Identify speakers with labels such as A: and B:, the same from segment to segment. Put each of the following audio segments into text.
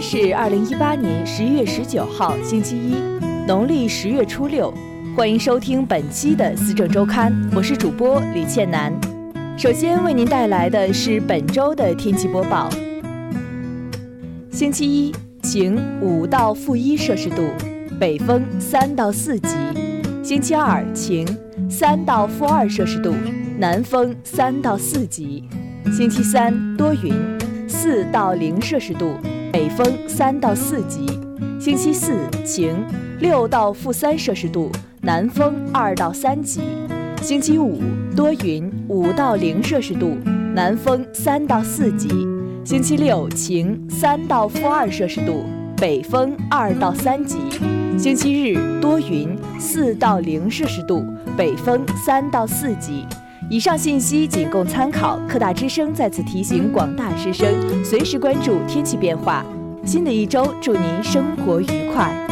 A: 是二零一八年十一月十九号，星期一，农历十月初六。欢迎收听本期的《思政周刊》，我是主播李倩楠。首先为您带来的是本周的天气播报：星期一，晴，五到负一摄氏度，北风三到四级；星期二，晴，三到负二摄氏度，南风三到四级；星期三，多云，四到零摄氏度。风三到四级，星期四晴，六到负三摄氏度，南风二到三级。星期五多云，五到零摄氏度，南风三到四级。星期六晴，三到负二摄氏度，北风二到三级。星期日多云，四到零摄氏度，北风三到四级。以上信息仅供参考。科大之声再次提醒广大师生，随时关注天气变化。新的一周，祝您生活愉快。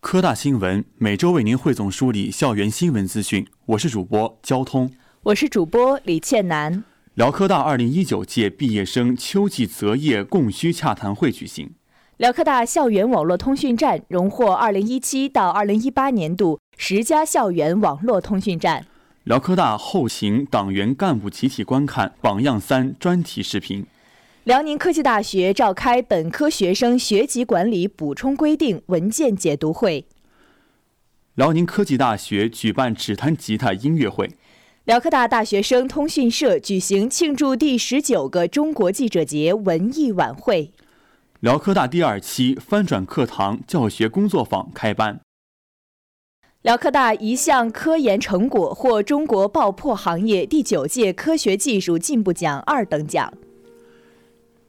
B: 科大新闻每周为您汇总梳理校园新闻资讯。我是主播交通，
A: 我是主播李倩楠。
B: 辽科大二零一九届毕业生秋季择业供需洽谈会举行。
A: 辽科大校园网络通讯站荣获二零一七到二零一八年度十佳校园网络通讯站。
B: 辽科大后勤党员干部集体观看榜样三专题视频。
A: 辽宁科技大学召开本科学生学籍管理补充规定文件解读会。
B: 辽宁科技大学举办指弹吉他音乐会。
A: 辽科大大学生通讯社举行庆祝第十九个中国记者节文艺晚会。
B: 辽科大第二期翻转课堂教学工作坊开班。
A: 辽科大一项科研成果获中国爆破行业第九届科学技术进步奖二等奖。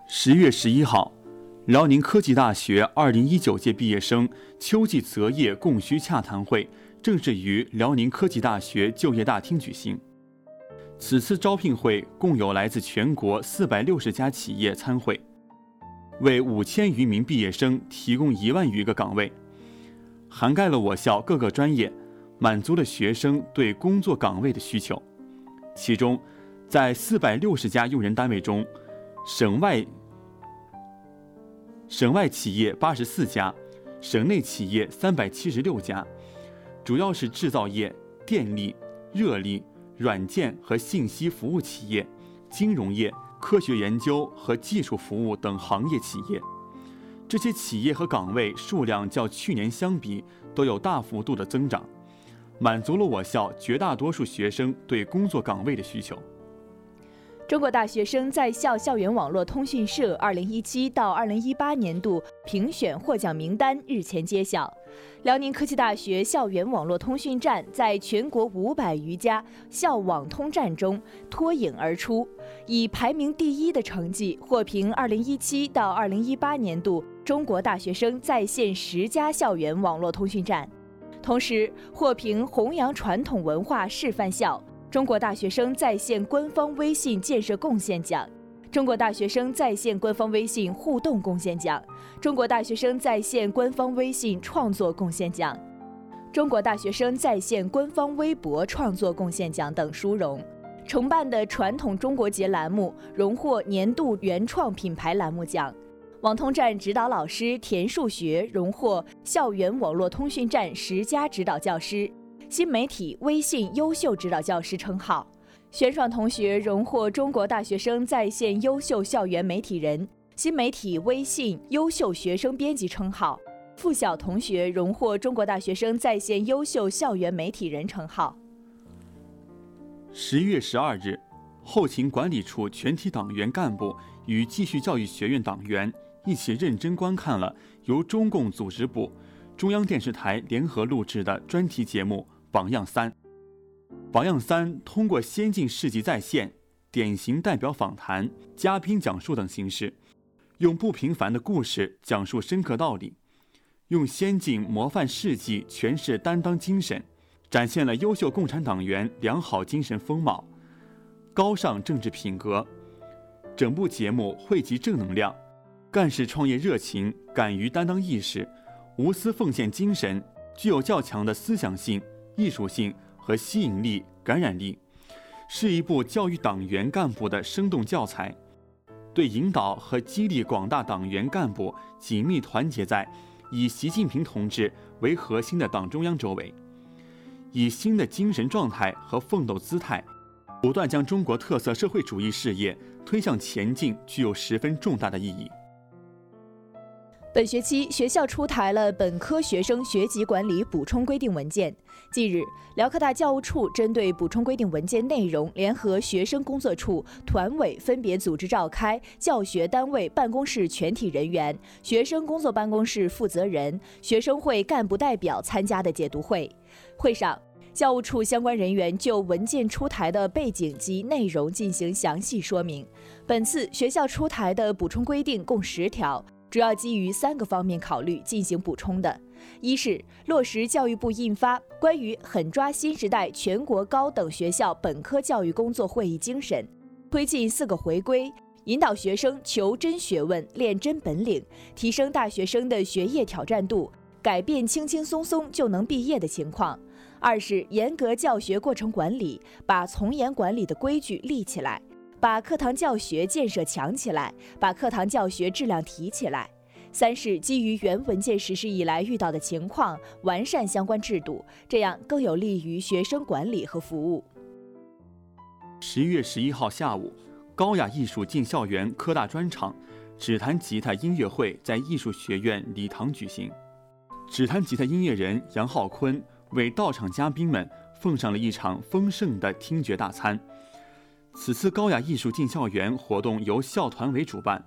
B: 十月十一号，辽宁科技大学二零一九届毕业生秋季择业供需洽谈会正式于辽宁科技大学就业大厅举行。此次招聘会共有来自全国四百六十家企业参会，为五千余名毕业生提供一万余个岗位，涵盖了我校各个专业，满足了学生对工作岗位的需求。其中，在四百六十家用人单位中，省外省外企业八十四家，省内企业三百七十六家，主要是制造业、电力、热力。软件和信息服务企业、金融业、科学研究和技术服务等行业企业，这些企业和岗位数量较去年相比都有大幅度的增长，满足了我校绝大多数学生对工作岗位的需求。
A: 中国大学生在校校园网络通讯社二零一七到二零一八年度评选获奖名单日前揭晓，辽宁科技大学校园网络通讯站在全国五百余家校网通站中脱颖而出，以排名第一的成绩获评二零一七到二零一八年度中国大学生在线十佳校园网络通讯站，同时获评弘扬传统文化示范校。中国大学生在线官方微信建设贡献奖、中国大学生在线官方微信互动贡献奖、中国大学生在线官方微信创作贡献奖、中国大学生在线官方微博创作贡献奖等殊荣。承办的传统中国节栏目荣获年度原创品牌栏目奖，网通站指导老师田数学荣获校园网络通讯站十佳指导教师。新媒体微信优秀指导教师称号，玄爽同学荣获中国大学生在线优秀校园媒体人、新媒体微信优秀学生编辑称号；付晓同学荣获中国大学生在线优秀校园媒体人称号。
B: 十一月十二日，后勤管理处全体党员干部与继续教育学院党员一起认真观看了由中共组织部、中央电视台联合录制的专题节目。榜样三，榜样三通过先进事迹再现、典型代表访谈、嘉宾讲述等形式，用不平凡的故事讲述深刻道理，用先进模范事迹诠释担当精神，展现了优秀共产党员良好精神风貌、高尚政治品格。整部节目汇集正能量、干事创业热情、敢于担当意识、无私奉献精神，具有较强的思想性、艺术性和吸引力、感染力，是一部教育党员干部的生动教材，对引导和激励广大党员干部紧密团结在以习近平同志为核心的党中央周围，以新的精神状态和奋斗姿态，不断将中国特色社会主义事业推向前进，具有十分重大的意义。
A: 本学期学校出台了本科学生学籍管理补充规定文件。近日，辽科大教务处针对补充规定文件内容，联合学生工作处、团委分别组织召开教学单位办公室全体人员、学生工作办公室负责人、学生会干部代表参加的解读会。会上，教务处相关人员就文件出台的背景及内容进行详细说明。本次学校出台的补充规定共十条。主要基于三个方面考虑进行补充的：一是落实教育部印发《关于狠抓新时代全国高等学校本科教育工作会议精神》，推进“四个回归”，引导学生求真学问、练真本领，提升大学生的学业挑战度，改变轻轻松松就能毕业的情况；二是严格教学过程管理，把从严管理的规矩立起来。把课堂教学建设强起来，把课堂教学质量提起来。三是基于原文件实施以来遇到的情况，完善相关制度，这样更有利于学生管理和服务。
B: 十一月十一号下午，高雅艺术进校园科大专场指弹吉他音乐会在艺术学院礼堂举行。指弹吉他音乐人杨浩坤为到场嘉宾们奉上了一场丰盛的听觉大餐。此次高雅艺术进校园活动由校团委主办，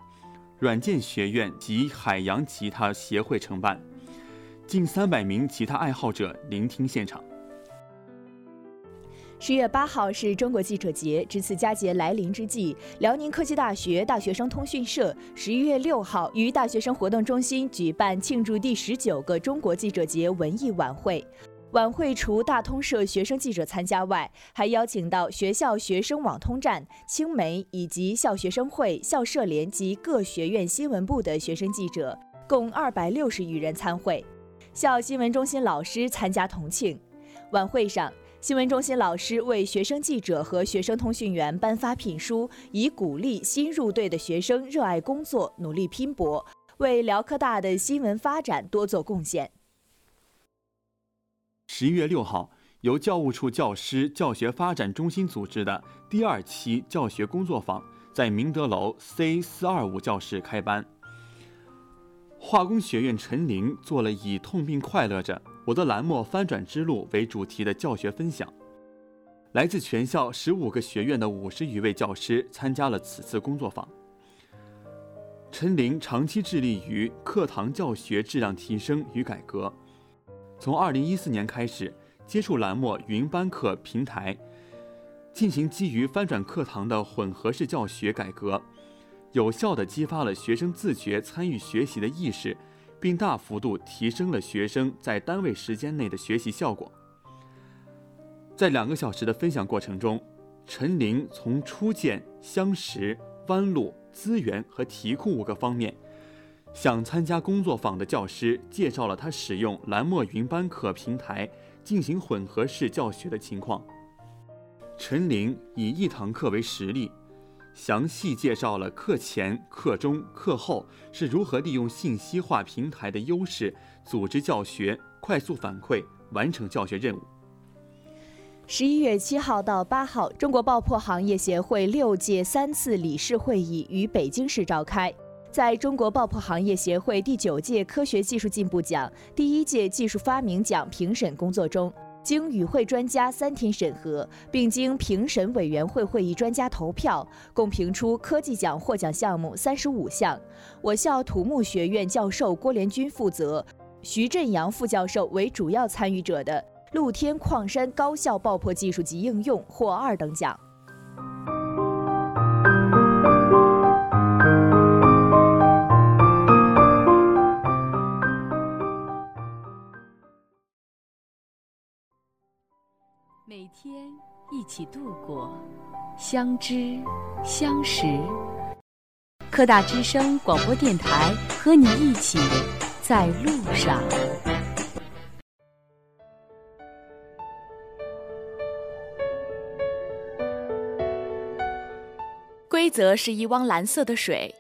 B: 软件学院及海洋吉他协会承办，近三百名吉他爱好者聆听现场。
A: 十月八号是中国记者节，值此佳节来临之际，辽宁科技大学大学生通讯社十一月六号于大学生活动中心举办庆祝第十九个中国记者节文艺晚会。晚会除大通社学生记者参加外，还邀请到学校学生网通站、青媒以及校学生会、校社联及各学院新闻部的学生记者，共二百六十余人参会。校新闻中心老师参加同庆。晚会上，新闻中心老师为学生记者和学生通讯员颁发聘书，以鼓励新入队的学生热爱工作、努力拼搏，为辽科大的新闻发展多做贡献。
B: 十一月六号，由教务处教师教学发展中心组织的第二期教学工作坊在明德楼 C 四二五教室开班。化工学院陈琳做了以“痛并快乐着，我的蓝墨翻转之路”为主题的教学分享。来自全校十五个学院的五十余位教师参加了此次工作坊。陈琳长期致力于课堂教学质量提升与改革。从二零一四年开始接触蓝墨云班课平台，进行基于翻转课堂的混合式教学改革，有效地激发了学生自觉参与学习的意识，并大幅度提升了学生在单位时间内的学习效果。在两个小时的分享过程中，陈琳从初见、相识、弯路、资源和题库五个方面。向参加工作坊的教师介绍了他使用蓝墨云班课平台进行混合式教学的情况。陈琳以一堂课为实例，详细介绍了课前、课中、课后是如何利用信息化平台的优势组织教学、快速反馈、完成教学任务。
A: 十一月七号到八号，中国爆破行业协会六届三次理事会议于北京市召开。在中国爆破行业协会第九届科学技术进步奖第一届技术发明奖评审工作中，经与会专家三天审核，并经评审委员会会议专家投票，共评出科技奖获奖项目三十五项。我校土木学院教授郭连军负责，徐振阳副教授为主要参与者的露天矿山高效爆破技术及应用获二等奖。
C: 天一起度过，相知相识。科大之声广播电台和你一起。在路上。
A: 规则是一汪蓝色的水，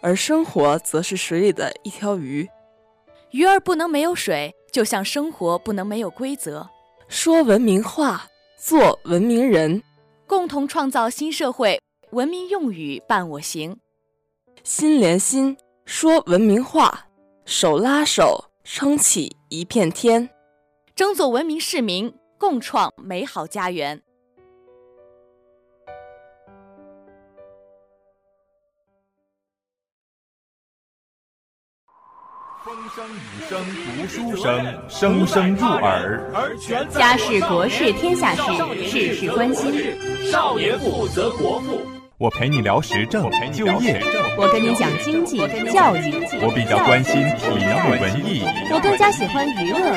D: 而生活则是水里的一条鱼。
A: 鱼儿不能没有水，就像生活不能没有规则。
D: 说文明话，做文明人，
A: 共同创造新社会。文明用语伴我行，
D: 心连心，说文明话，手拉手，撑起一片天，
A: 争做文明市民，共创美好家园。
E: 风声雨声读书声，声声入耳。
F: 家事国事天下事，事事关心。
E: 少年富则国富。我陪你聊时政、就业。
F: 我跟你讲经济、教育。
E: 我比较关心体育、文艺。
F: 我更加喜欢娱乐。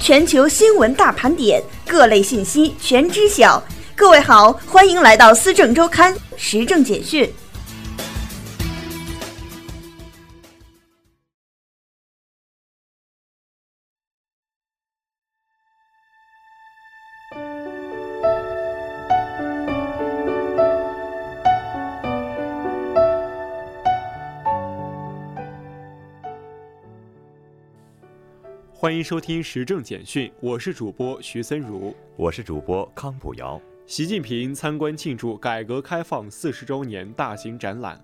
G: 全球新闻大盘点，各类信息全知晓。各位好，欢迎来到《思政周刊》时政简讯。
H: 欢迎收听时政简讯，我是主播徐森如，
I: 我是主播康普瑶。
H: 习近平参观庆祝改革开放四十周年大型展览。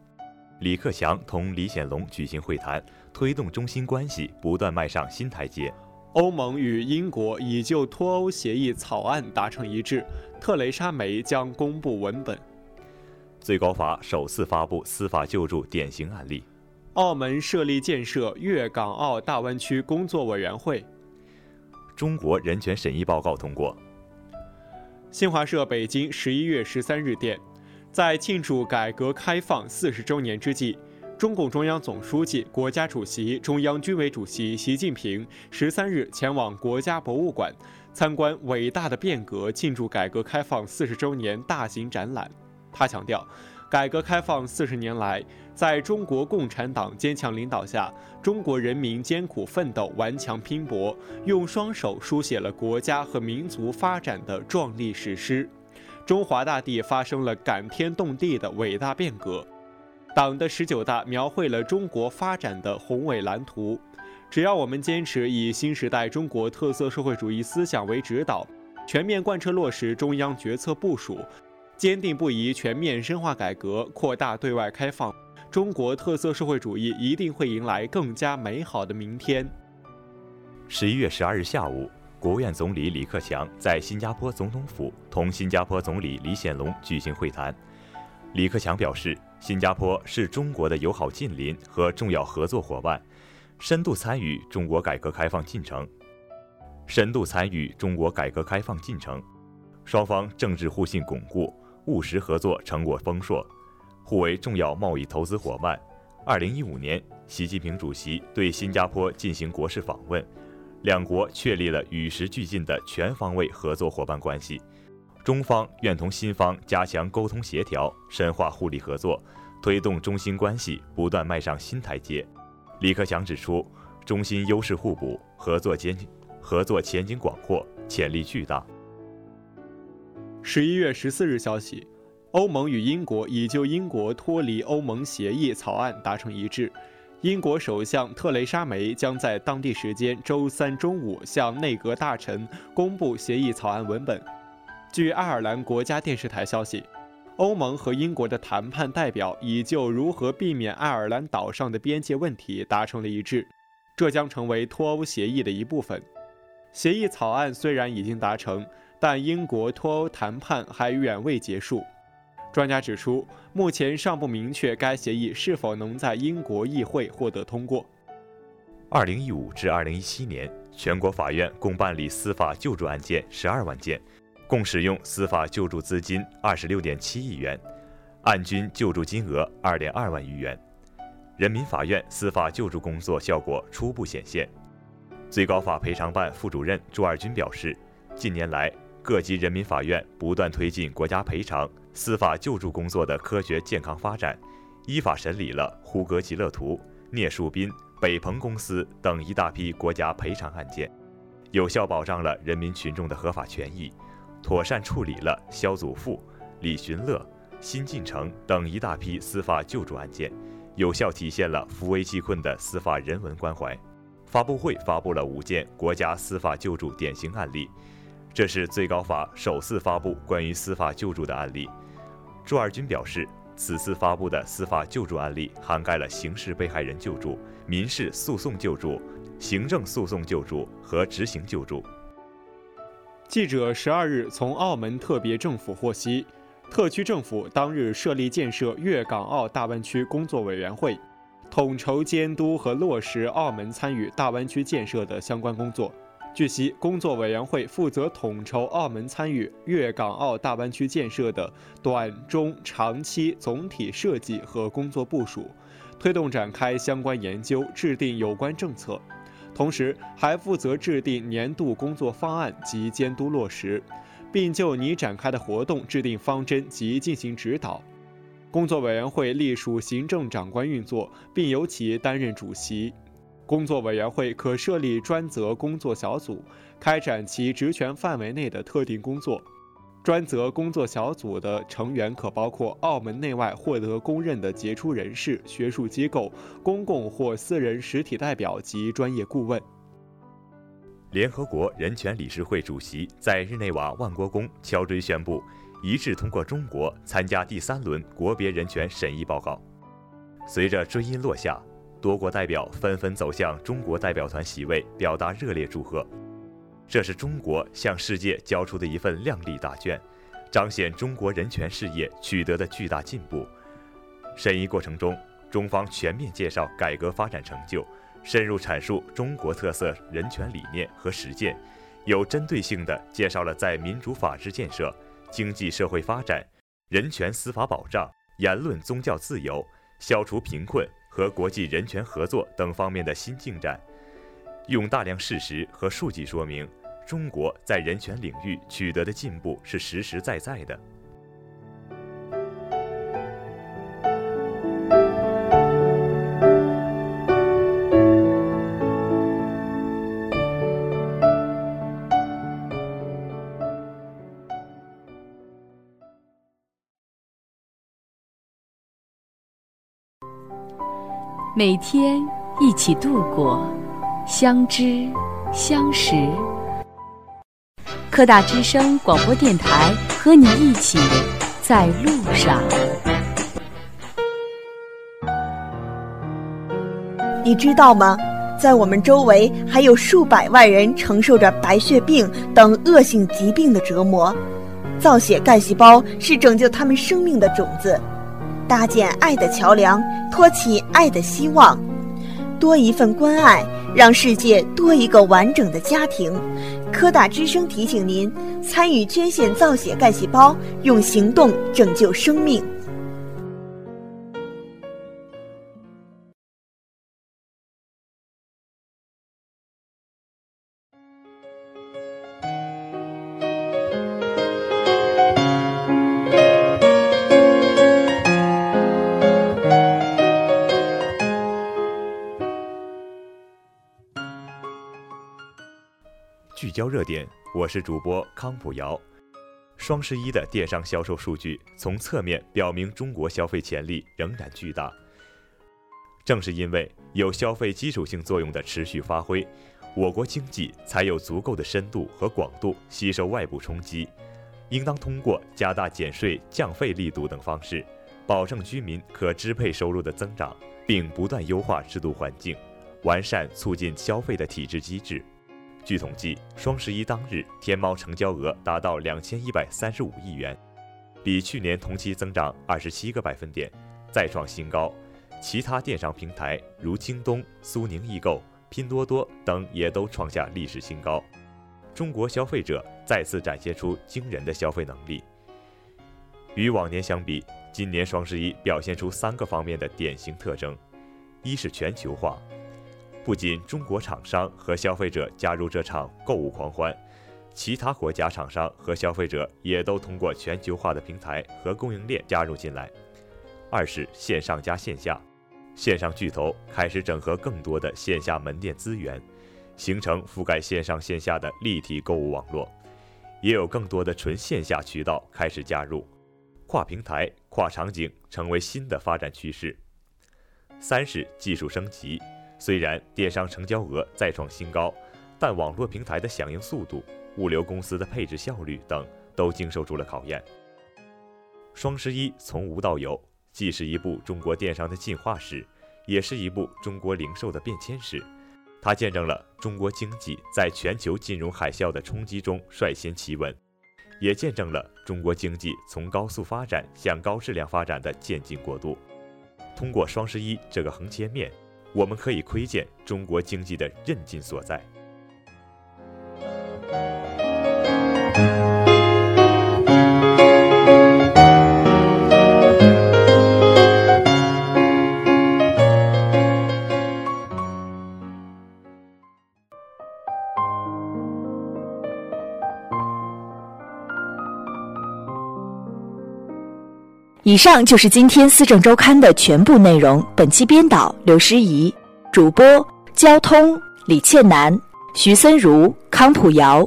I: 李克强同李显龙举行会谈，推动中新关系不断迈上新台阶。
H: 欧盟与英国已就脱欧协议草案达成一致，特蕾莎梅将公布文本。
I: 最高法首次发布司法救助典型案例。
H: 澳门设立建设粤港澳大湾区工作委员会。
I: 中国人权审议报告通过。
H: 新华社北京十一月十三日电，在庆祝改革开放四十周年之际，中共中央总书记、国家主席、中央军委主席习近平十三日前往国家博物馆参观“伟大的变革”庆祝改革开放四十周年大型展览。他强调。改革开放四十年来，在中国共产党坚强领导下，中国人民艰苦奋斗、顽强拼搏，用双手书写了国家和民族发展的壮丽史诗。中华大地发生了感天动地的伟大变革，党的十九大描绘了中国发展的宏伟蓝图。只要我们坚持以新时代中国特色社会主义思想为指导，全面贯彻落实中央决策部署。坚定不移全面深化改革，扩大对外开放，中国特色社会主义一定会迎来更加美好的明天。
I: 十一月十二日下午，国务院总理李克强在新加坡总统府同新加坡总理李显龙举行会谈。李克强表示，新加坡是中国的友好近邻和重要合作伙伴，深度参与中国改革开放进程，深度参与中国改革开放进程，双方政治互信巩固。务实合作成果丰硕，互为重要贸易投资伙伴。二零一五年，习近平主席对新加坡进行国事访问，两国确立了与时俱进的全方位合作伙伴关系。中方愿同新方加强沟通协调，深化互利合作，推动中新关系不断迈上新台阶。李克强指出，中新优势互补，合作前合作前景广阔，潜力巨大。
H: 十一月十四日消息，欧盟与英国已就英国脱离欧盟协议草案达成一致。英国首相特蕾莎梅将在当地时间周三中午向内阁大臣公布协议草案文本。据爱尔兰国家电视台消息，欧盟和英国的谈判代表已就如何避免爱尔兰岛上的边界问题达成了一致，这将成为脱欧协议的一部分。协议草案虽然已经达成。但英国脱欧谈判还远未结束。专家指出，目前尚不明确该协议是否能在英国议会获得通过。
I: 二零一五至二零一七年，全国法院共办理司法救助案件十二万件，共使用司法救助资金二十六点七亿元，案均救助金额二点二万余元。人民法院司法救助工作效果初步显现。最高法赔偿办副主任朱二军表示，近年来，各级人民法院不断推进国家赔偿、司法救助工作的科学健康发展，依法审理了呼格吉勒图、聂树斌、北鹏公司等一大批国家赔偿案件，有效保障了人民群众的合法权益，妥善处理了肖祖富、李寻乐、辛进城等一大批司法救助案件，有效体现了扶危济困的司法人文关怀。发布会发布了五件国家司法救助典型案例，这是最高法首次发布关于司法救助的案例。朱二军表示，此次发布的司法救助案例涵盖了刑事被害人救助、民事诉讼救助、行政诉讼救助和执行救助。
H: 记者十二日从澳门特别政府获悉，特区政府当日设立建设粤港澳大湾区工作委员会。统筹监督和落实澳门参与大湾区建设的相关工作。据悉，工作委员会负责统筹澳门参与粤港澳大湾区建设的短、中、长期总体设计和工作部署，推动展开相关研究，制定有关政策。同时，还负责制定年度工作方案及监督落实，并就拟展开的活动制定方针及进行指导。工作委员会隶属行政长官运作，并由其担任主席。工作委员会可设立专责工作小组，开展其职权范围内的特定工作。专责工作小组的成员可包括澳门内外获得公认的杰出人士、学术机构、公共或私人实体代表及专业顾问。
I: 联合国人权理事会主席在日内瓦万国宫敲锥宣布。一致通过中国参加第三轮国别人权审议报告。随着追音落下，多国代表纷纷走向中国代表团席位，表达热烈祝贺。这是中国向世界交出的一份亮丽答卷，彰显中国人权事业取得的巨大进步。审议过程中，中方全面介绍改革发展成就，深入阐述中国特色人权理念和实践，有针对性地介绍了在民主法治建设。经济社会发展、人权司法保障、言论宗教自由、消除贫困和国际人权合作等方面的新进展，用大量事实和数据说明中国在人权领域取得的进步是实实在在的。
C: 每天一起度过，相知相识。科大之声广播电台和你一起在路上。
G: 你知道吗？在我们周围还有数百万人承受着白血病等恶性疾病的折磨，造血干细胞是拯救他们生命的种子。搭建爱的桥梁，托起爱的希望，多一份关爱，让世界多一个完整的家庭。科大之声提醒您：参与捐献造血干细胞，用行动拯救生命。
I: 聚焦热点，我是主播康普瑶。双十一的电商销售数据从侧面表明中国消费潜力仍然巨大。正是因为有消费基础性作用的持续发挥，我国经济才有足够的深度和广度吸收外部冲击。应当通过加大减税降费力度等方式，保证居民可支配收入的增长，并不断优化制度环境，完善促进消费的体制机制。据统计，双十一当日，天猫成交额达到两千一百三十五亿元，比去年同期增长二十七个百分点，再创新高。其他电商平台如京东、苏宁易购、拼多多等也都创下历史新高。中国消费者再次展现出惊人的消费能力。与往年相比，今年双十一表现出三个方面的典型特征：一是全球化。不仅中国厂商和消费者加入这场购物狂欢，其他国家厂商和消费者也都通过全球化的平台和供应链加入进来。二是线上加线下，线上巨头开始整合更多的线下门店资源，形成覆盖线上线下的立体购物网络。也有更多的纯线下渠道开始加入，跨平台、跨场景成为新的发展趋势。三是技术升级，虽然电商成交额再创新高，但网络平台的响应速度、物流公司的配置效率等都经受住了考验。双十一从无到有，既是一部中国电商的进化史，也是一部中国零售的变迁史。它见证了中国经济在全球金融海啸的冲击中率先企稳，也见证了中国经济从高速发展向高质量发展的渐进过渡。通过双十一这个横切面，我们可以窥见中国经济的韧劲所在。
A: 以上就是今天《思政周刊》的全部内容。本期编导刘诗怡，主播交通李倩楠、徐森如、康普瑶。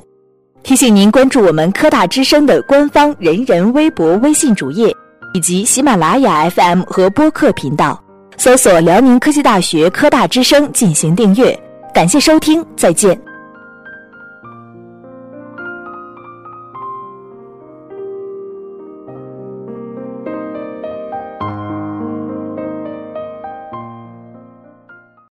A: 提醒您关注我们科大之声的官方人人微博、微信主页，以及喜马拉雅 FM 和播客频道，搜索辽宁科技大学科大之声进行订阅。感谢收听，再见。